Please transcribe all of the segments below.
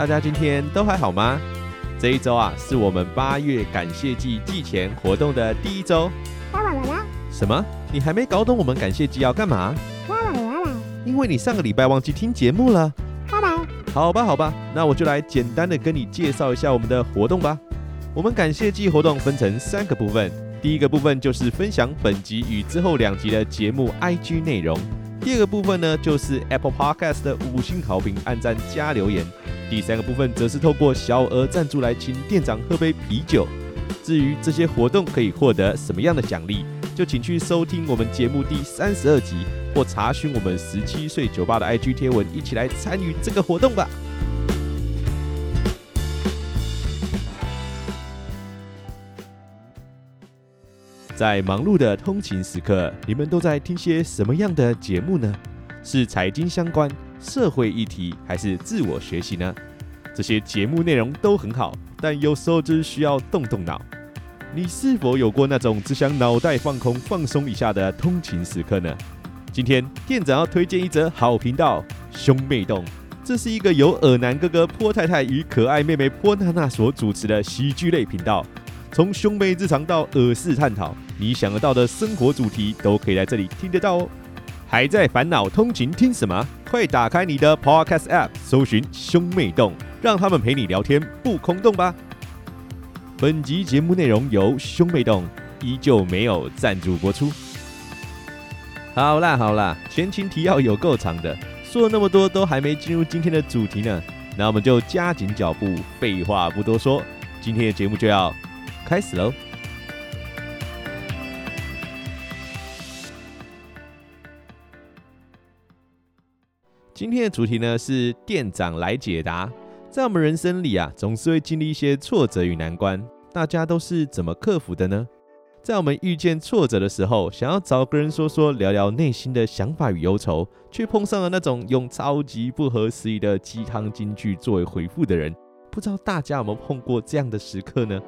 大家今天都还好吗？这一周啊，是我们八月感谢祭祭前活动的第一周。什么？你还没搞懂我们感谢季要干嘛？因为你上个礼拜忘记听节目了。好吧，好吧，那我就来简单的跟你介绍一下我们的活动吧。我们感谢季活动分成三个部分，第一个部分就是分享本集与之后两集的节目 IG 内容。第二个部分呢，就是 Apple Podcast 的五星好评、按赞加留言。第三个部分则是透过小额赞助来请店长喝杯啤酒。至于这些活动可以获得什么样的奖励，就请去收听我们节目第三十二集，或查询我们十七岁酒吧的 IG 贴文，一起来参与这个活动吧。在忙碌的通勤时刻，你们都在听些什么样的节目呢？是财经相关、社会议题，还是自我学习呢？这些节目内容都很好，但有时候就是需要动动脑。你是否有过那种只想脑袋放空、放松一下的通勤时刻呢？今天店长要推荐一则好频道——兄妹丼。这是一个由恶男哥哥波太太与可爱妹妹波娜娜所主持的喜剧类频道。从兄妹日常到耳事探讨，你想得到的生活主题都可以在这里听得到哦。还在烦恼通勤听什么？快打开你的 Podcast App，搜寻兄妹洞，让他们陪你聊天不空洞吧。本集节目内容由兄妹洞依旧没有赞助播出。好啦好啦，前情提要有够长的，说了那么多都还没进入今天的主题呢，那我们就加紧脚步，废话不多说，今天的节目就要。开始喽！今天的主题呢是店长来解答。在我们人生里啊，总是会经历一些挫折与难关，大家都是怎么克服的呢？在我们遇见挫折的时候，想要找个人说说，聊聊内心的想法与忧愁，却碰上了那种用超级不合时宜的鸡汤金句作为回复的人。不知道大家有没有碰过这样的时刻呢？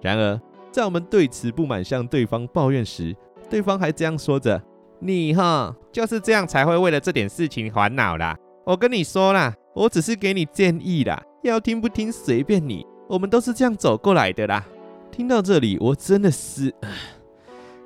然而，在我们对此不满向对方抱怨时，对方还这样说着：“你哈就是这样才会为了这点事情烦恼啦。我跟你说啦，我只是给你建议啦，要听不听随便你。我们都是这样走过来的啦。”听到这里，我真的是……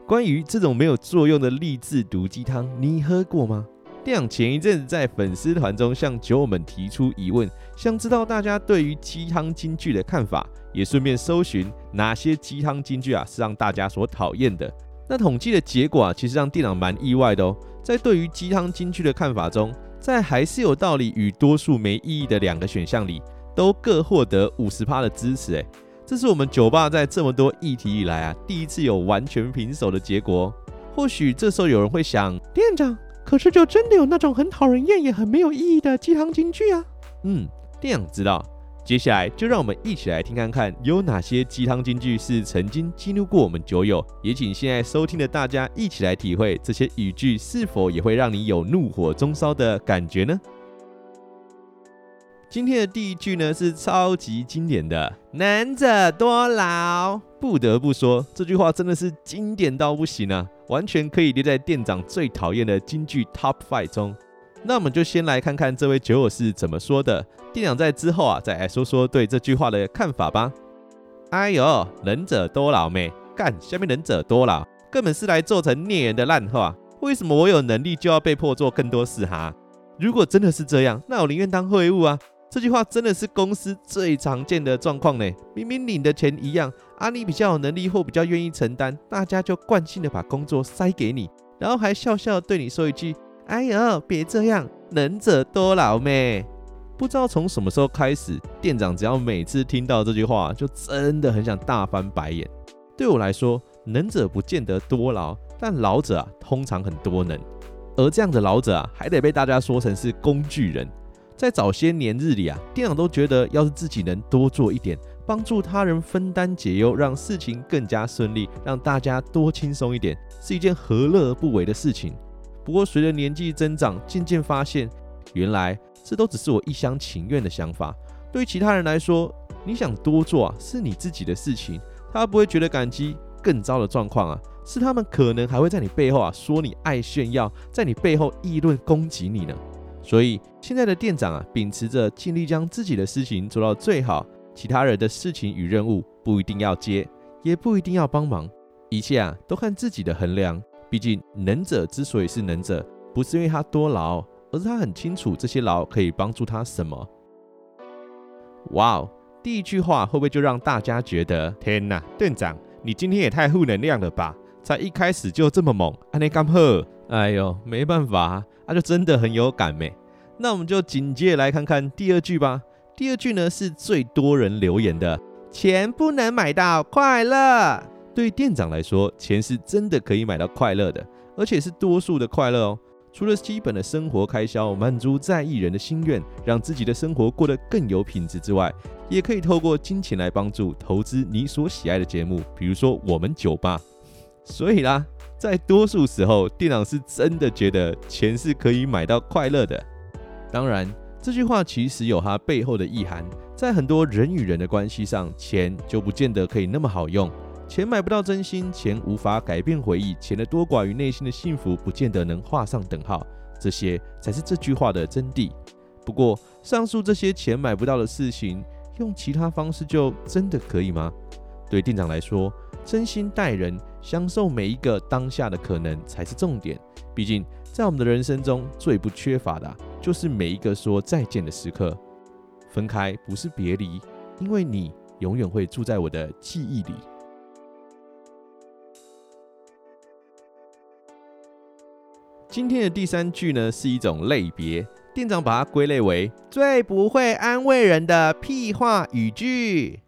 关于这种没有作用的励志毒鸡汤，你喝过吗？店长前一阵子在粉丝团中向酒友们提出疑问，想知道大家对于鸡汤金句的看法，也顺便搜寻哪些鸡汤金句啊是让大家所讨厌的。那统计的结果啊，其实让店长蛮意外的哦。在对于鸡汤金句的看法中，在还是有道理与多数没意义的两个选项里，都各获得五十趴的支持。哎，这是我们酒吧在这么多议题以来啊，第一次有完全平手的结果。或许这时候有人会想，店长。可是，就真的有那种很讨人厌也很没有意义的鸡汤金句啊？嗯，店长知道。接下来就让我们一起来听看看有哪些鸡汤金句是曾经激怒过我们酒友。也请现在收听的大家一起来体会这些语句是否也会让你有怒火中烧的感觉呢？今天的第一句呢是超级经典的“能者多劳”。不得不说，这句话真的是经典到不行啊！完全可以列在店长最讨厌的金句 Top Five 中。那我们就先来看看这位酒友是怎么说的。店长在之后啊，再来说说对这句话的看法吧。哎呦，能者多劳咩？干，下面能者多劳，根本是来做成孽人的烂话。为什么我有能力就要被迫做更多事哈？如果真的是这样，那我宁愿当废物啊！这句话真的是公司最常见的状况呢。明明领的钱一样，啊，你比较有能力或比较愿意承担，大家就惯性的把工作塞给你，然后还笑笑对你说一句：“哎呦，别这样，能者多劳咩？”不知道从什么时候开始，店长只要每次听到这句话，就真的很想大翻白眼。对我来说，能者不见得多劳，但老者啊，通常很多能，而这样的老者啊，还得被大家说成是工具人。在早些年日里啊，店长都觉得，要是自己能多做一点，帮助他人分担解忧，让事情更加顺利，让大家多轻松一点，是一件何乐而不为的事情。不过随着年纪增长，渐渐发现，原来这都只是我一厢情愿的想法。对于其他人来说，你想多做啊，是你自己的事情，他不会觉得感激。更糟的状况啊，是他们可能还会在你背后啊说你爱炫耀，在你背后议论攻击你呢。所以现在的店长啊，秉持着尽力将自己的事情做到最好，其他人的事情与任务不一定要接，也不一定要帮忙，一切啊都看自己的衡量。毕竟能者之所以是能者，不是因为他多劳，而是他很清楚这些劳可以帮助他什么。哇哦，第一句话会不会就让大家觉得天哪，店长？你今天也太负能量了吧！才一开始就这么猛，安尼刚好，哎呦，没办法，那、啊、就真的很有感没。那我们就紧接着来看看第二句吧。第二句呢是最多人留言的：钱不能买到快乐。对于店长来说，钱是真的可以买到快乐的，而且是多数的快乐哦。除了基本的生活开销，满足在意人的心愿，让自己的生活过得更有品质之外，也可以透过金钱来帮助投资你所喜爱的节目，比如说我们酒吧。所以啦，在多数时候，店长是真的觉得钱是可以买到快乐的。当然，这句话其实有它背后的意涵，在很多人与人的关系上，钱就不见得可以那么好用。钱买不到真心，钱无法改变回忆，钱的多寡与内心的幸福不见得能画上等号，这些才是这句话的真谛。不过，上述这些钱买不到的事情，用其他方式就真的可以吗？对店长来说，真心待人，享受每一个当下的可能才是重点。毕竟，在我们的人生中最不缺乏的，就是每一个说再见的时刻。分开不是别离，因为你永远会住在我的记忆里。今天的第三句呢，是一种类别，店长把它归类为最不会安慰人的屁话语句。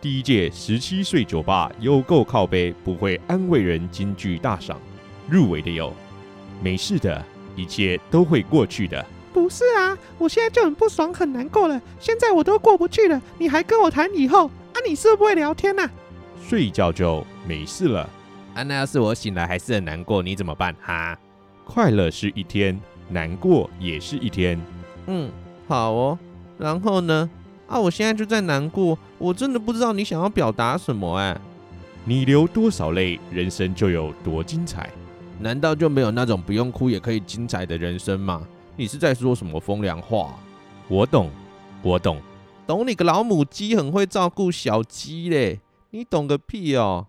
第一届十七岁酒吧有够靠杯，不会安慰人金句大赏，入围的有，没事的，一切都会过去的。不是啊，我现在就很不爽，很难过了，现在我都过不去了，你还跟我谈以后？啊，你是不是会聊天呐、啊？睡一觉就没事了。啊，那要是我醒来还是很难过，你怎么办？哈，快乐是一天，难过也是一天。嗯，好哦。然后呢？啊，我现在就在难过，我真的不知道你想要表达什么哎。你流多少泪，人生就有多精彩。难道就没有那种不用哭也可以精彩的人生吗？你是在说什么风凉话？我懂，我懂，懂你个老母鸡，很会照顾小鸡嘞。你懂个屁哦！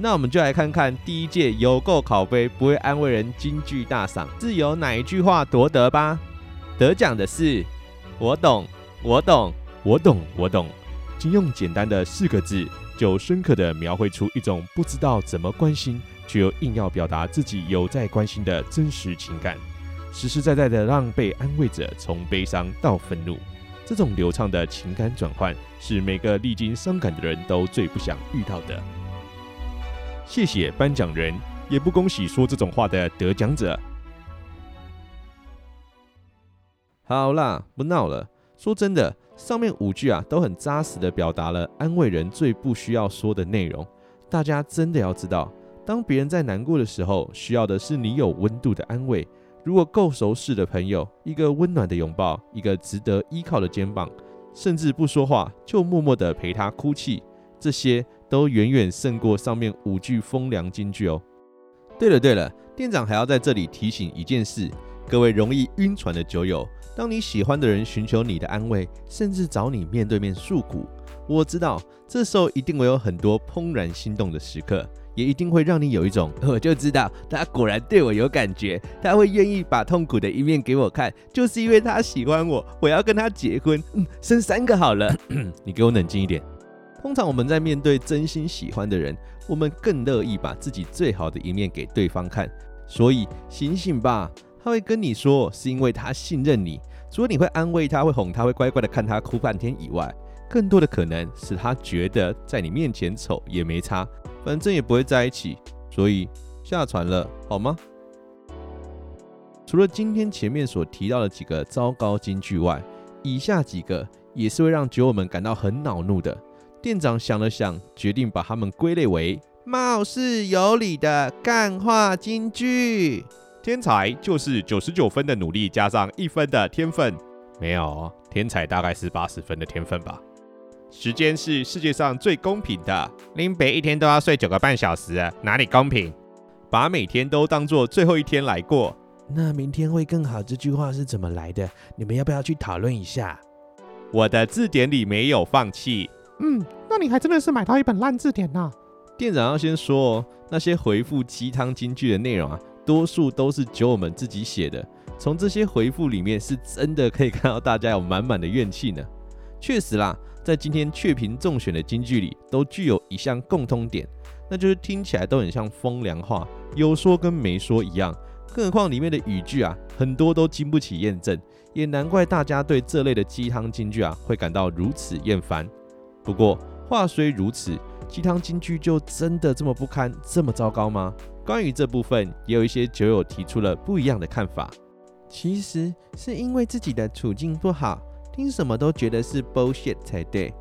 那我们就来看看第一届有够考杯不会安慰人金句大赏是由哪一句话夺得吧？得奖的是“我懂，我懂，我懂，我懂”，仅用简单的四个字，就深刻地描绘出一种不知道怎么关心，却又硬要表达自己有在关心的真实情感，实实在在的让被安慰者从悲伤到愤怒。这种流畅的情感转换，是每个历经伤感的人都最不想遇到的。谢谢颁奖人，也不恭喜说这种话的得奖者。好啦，不闹了。说真的，上面五句啊，都很扎实的表达了安慰人最不需要说的内容。大家真的要知道，当别人在难过的时候，需要的是你有温度的安慰。如果够熟识的朋友，一个温暖的拥抱，一个值得依靠的肩膀，甚至不说话就默默的陪他哭泣，这些。都远远胜过上面五句风凉金句哦。对了对了，店长还要在这里提醒一件事：各位容易晕船的酒友，当你喜欢的人寻求你的安慰，甚至找你面对面诉苦，我知道这时候一定会有很多怦然心动的时刻，也一定会让你有一种我就知道他果然对我有感觉，他会愿意把痛苦的一面给我看，就是因为他喜欢我，我要跟他结婚，生三个好了。你给我冷静一点。通常我们在面对真心喜欢的人，我们更乐意把自己最好的一面给对方看。所以醒醒吧，他会跟你说，是因为他信任你。除了你会安慰他、会哄他、会乖乖的看他哭半天以外，更多的可能是他觉得在你面前丑也没差，反正也不会在一起，所以下船了，好吗？除了今天前面所提到的几个糟糕金句外，以下几个也是会让酒友们感到很恼怒的。店长想了想，决定把他们归类为貌似有理的干话金句。天才就是九十九分的努力加上一分的天分，没有，天才大概是八十分的天分吧。时间是世界上最公平的，林北一天都要睡九个半小时，哪里公平？把每天都当做最后一天来过。那明天会更好，这句话是怎么来的？你们要不要去讨论一下？我的字典里没有放弃。嗯，那你还真的是买到一本烂字典呐。店长要先说哦，那些回复鸡汤金句的内容啊，多数都是酒友们自己写的。从这些回复里面，是真的可以看到大家有满满的怨气呢。确实啦，在今天雀屏中选的金句里，都具有一项共通点，那就是听起来都很像风凉话，有说跟没说一样。更何况里面的语句啊，很多都经不起验证，也难怪大家对这类的鸡汤金句啊会感到如此厌烦。不过话虽如此，鸡汤金句就真的这么不堪、这么糟糕吗？关于这部分，也有一些酒友提出了不一样的看法。其实是因为自己的处境不好，听什么都觉得是 bullshit 才对。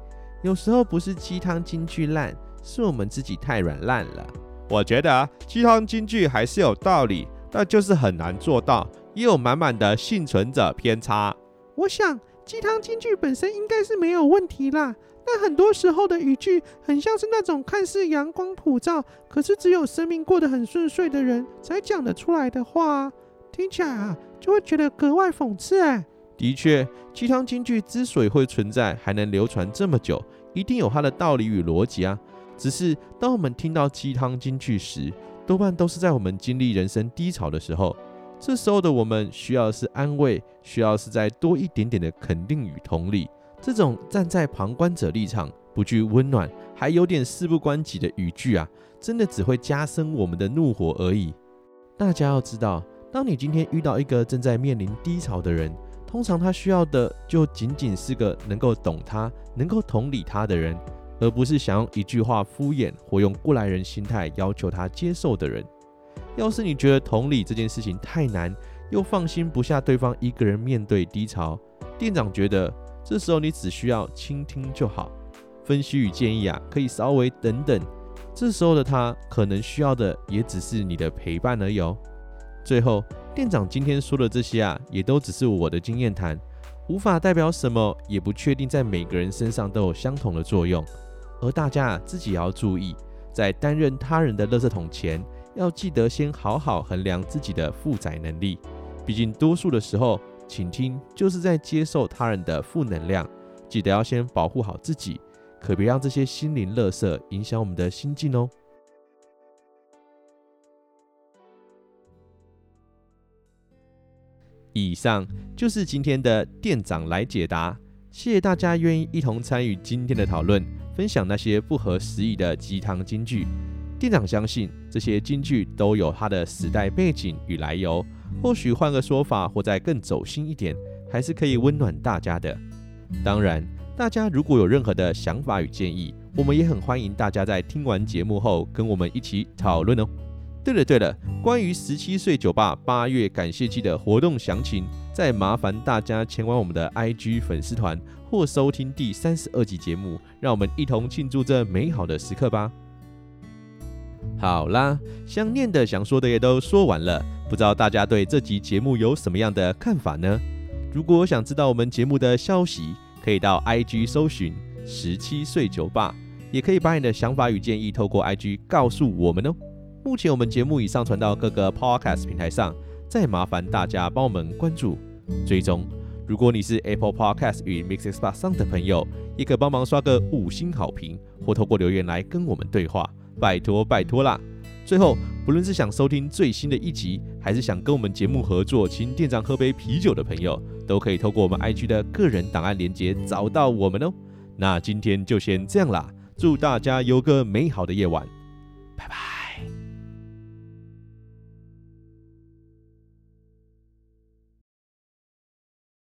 有时候不是鸡汤金句烂，是我们自己太软烂了。我觉得鸡汤金句还是有道理。但就是很难做到，也有满满的幸存者偏差。我想鸡汤金句本身应该是没有问题啦，但很多时候的语句很像是那种看似阳光普照，可是只有生命过得很顺遂的人才讲得出来的话，听起来啊就会觉得格外讽刺哎。的确，鸡汤金句之所以会存在，还能流传这么久，一定有它的道理与逻辑啊。只是当我们听到鸡汤金句时，多半都是在我们经历人生低潮的时候，这时候的我们需要的是安慰，需要是再多一点点的肯定与同理。这种站在旁观者立场，不具温暖，还有点事不关己的语句啊，真的只会加深我们的怒火而已。大家要知道，当你今天遇到一个正在面临低潮的人，通常他需要的就仅仅是个能够懂他、能够同理他的人。而不是想用一句话敷衍或用过来人心态要求他接受的人。要是你觉得同理这件事情太难，又放心不下对方一个人面对低潮，店长觉得这时候你只需要倾听就好。分析与建议啊，可以稍微等等。这时候的他可能需要的也只是你的陪伴而已哦。最后，店长今天说的这些啊，也都只是我的经验谈，无法代表什么，也不确定在每个人身上都有相同的作用。而大家自己也要注意，在担任他人的垃圾桶前，要记得先好好衡量自己的负载能力。毕竟多数的时候，倾听就是在接受他人的负能量。记得要先保护好自己，可别让这些心灵垃圾影响我们的心境哦。以上就是今天的店长来解答，谢谢大家愿意一同参与今天的讨论。分享那些不合时宜的鸡汤金句，店长相信这些金句都有它的时代背景与来由。或许换个说法，或再更走心一点，还是可以温暖大家的。当然，大家如果有任何的想法与建议，我们也很欢迎大家在听完节目后跟我们一起讨论哦。对了对了，关于十七岁酒吧八月感谢祭的活动详情，再麻烦大家前往我们的 IG 粉丝团。或收听第三十二集节目，让我们一同庆祝这美好的时刻吧。好啦，想念的、想说的也都说完了，不知道大家对这集节目有什么样的看法呢？如果想知道我们节目的消息，可以到 IG 搜寻“十七岁酒吧”，也可以把你的想法与建议透过 IG 告诉我们哦。目前我们节目已上传到各个 Podcast 平台上，再麻烦大家帮我们关注、追踪。如果你是 Apple Podcast 与 MixerBox 上的朋友，也可帮忙刷个五星好评，或透过留言来跟我们对话，拜托拜托啦！最后，不论是想收听最新的一集，还是想跟我们节目合作，请店长喝杯啤酒的朋友，都可以透过我们 IG 的个人档案连接找到我们哦。那今天就先这样啦，祝大家有个美好的夜晚，拜拜。